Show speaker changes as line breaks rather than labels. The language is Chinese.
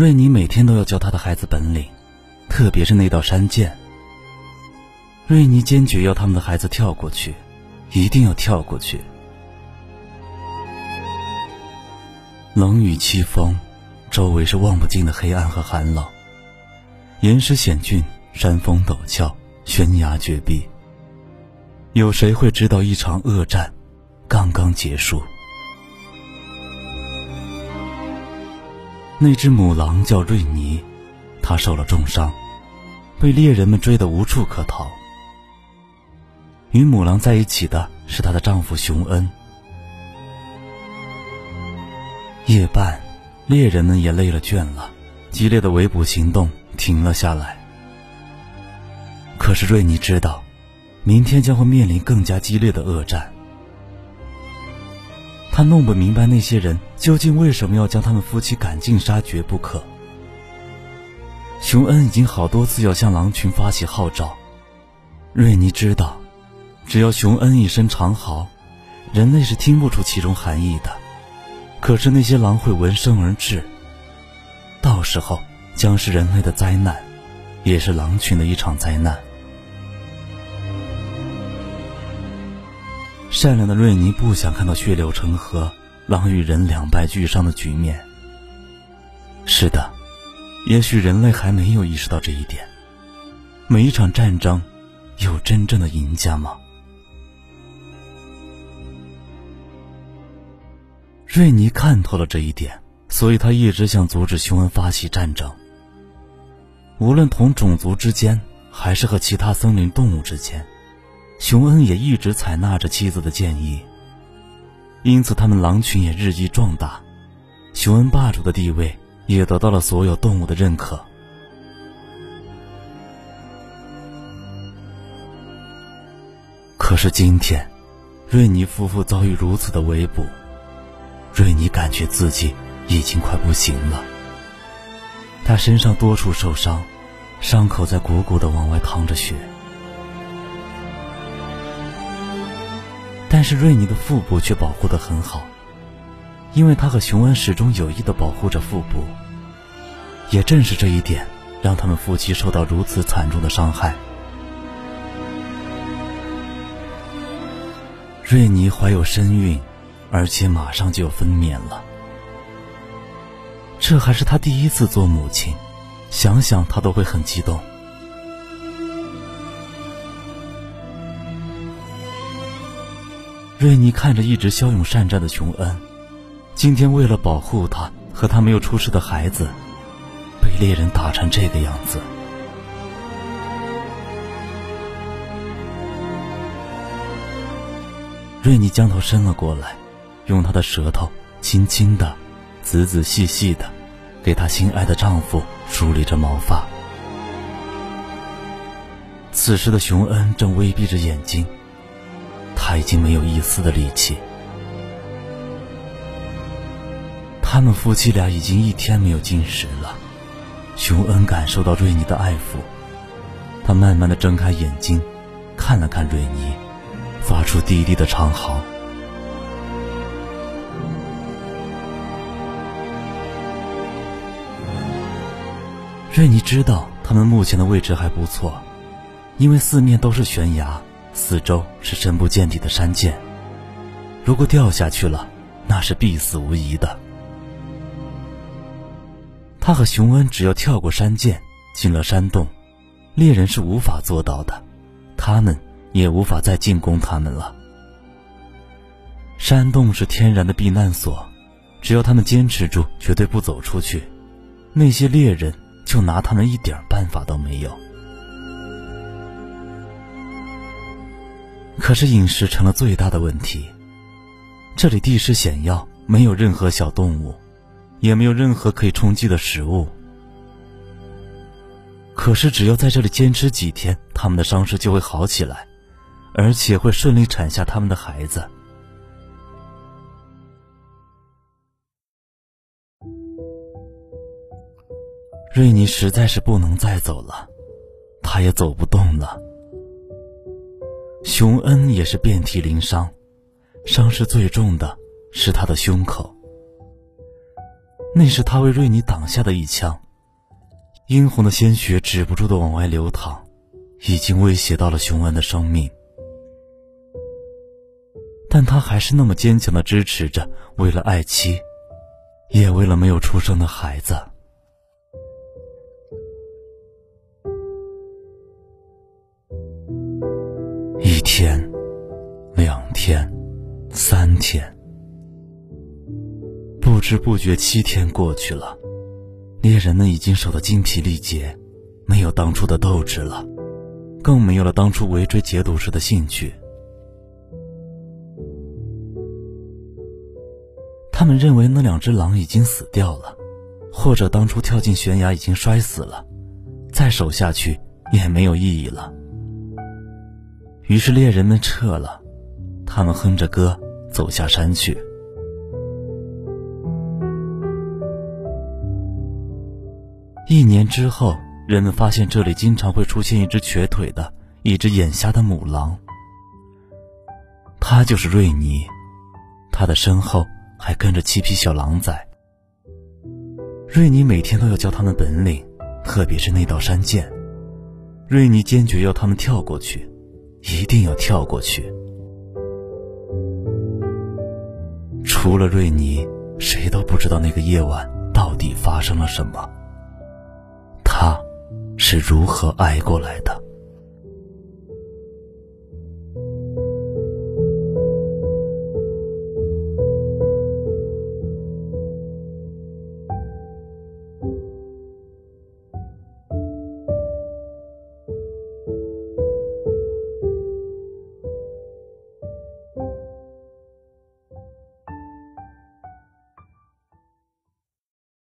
瑞妮每天都要教他的孩子本领，特别是那道山涧。瑞妮坚决要他们的孩子跳过去，一定要跳过去。冷雨凄风，周围是望不尽的黑暗和寒冷，岩石险峻，山峰陡峭，悬崖绝壁。有谁会知道一场恶战刚刚结束？那只母狼叫瑞尼，它受了重伤，被猎人们追得无处可逃。与母狼在一起的是她的丈夫熊恩。夜半，猎人们也累了倦了，激烈的围捕行动停了下来。可是瑞尼知道，明天将会面临更加激烈的恶战。他弄不明白那些人究竟为什么要将他们夫妻赶尽杀绝不可。熊恩已经好多次要向狼群发起号召，瑞尼知道，只要熊恩一声长嚎，人类是听不出其中含义的。可是那些狼会闻声而至，到时候将是人类的灾难，也是狼群的一场灾难。善良的瑞尼不想看到血流成河、狼与人两败俱伤的局面。是的，也许人类还没有意识到这一点。每一场战争，有真正的赢家吗？瑞尼看透了这一点，所以他一直想阻止熊恩发起战争。无论同种族之间，还是和其他森林动物之间。熊恩也一直采纳着妻子的建议，因此他们狼群也日益壮大，熊恩霸主的地位也得到了所有动物的认可。可是今天，瑞尼夫妇遭遇如此的围捕，瑞尼感觉自己已经快不行了。他身上多处受伤，伤口在鼓鼓的往外淌着血。但是瑞尼的腹部却保护得很好，因为他和熊恩始终有意的保护着腹部。也正是这一点，让他们夫妻受到如此惨重的伤害。瑞尼怀有身孕，而且马上就要分娩了。这还是她第一次做母亲，想想她都会很激动。瑞妮看着一直骁勇善战的琼恩，今天为了保护他和他没有出世的孩子，被猎人打成这个样子。瑞妮将头伸了过来，用她的舌头轻轻的、仔仔细细的，给她心爱的丈夫梳理着毛发。此时的熊恩正微闭着眼睛。他已经没有一丝的力气。他们夫妻俩已经一天没有进食了。熊恩感受到瑞妮的爱抚，他慢慢的睁开眼睛，看了看瑞妮，发出低低的长嚎。瑞妮知道他们目前的位置还不错，因为四面都是悬崖。四周是深不见底的山涧，如果掉下去了，那是必死无疑的。他和熊恩只要跳过山涧，进了山洞，猎人是无法做到的，他们也无法再进攻他们了。山洞是天然的避难所，只要他们坚持住，绝对不走出去，那些猎人就拿他们一点办法都没有。可是饮食成了最大的问题。这里地势险要，没有任何小动物，也没有任何可以充饥的食物。可是，只要在这里坚持几天，他们的伤势就会好起来，而且会顺利产下他们的孩子。瑞尼实在是不能再走了，他也走不动了。熊恩也是遍体鳞伤，伤势最重的是他的胸口，那是他为瑞尼挡下的一枪。殷红的鲜血止不住的往外流淌，已经威胁到了熊恩的生命。但他还是那么坚强的支持着，为了爱妻，也为了没有出生的孩子。一天，两天，三天，不知不觉七天过去了。猎人们已经守得精疲力竭，没有当初的斗志了，更没有了当初围追截堵时的兴趣。他们认为那两只狼已经死掉了，或者当初跳进悬崖已经摔死了，再守下去也没有意义了。于是猎人们撤了，他们哼着歌走下山去。一年之后，人们发现这里经常会出现一只瘸腿的、一只眼瞎的母狼。他就是瑞尼，他的身后还跟着七匹小狼崽。瑞尼每天都要教他们本领，特别是那道山涧。瑞尼坚决要他们跳过去，一定要跳过去。除了瑞尼，谁都不知道那个夜晚到底发生了什么。他是如何挨过来的？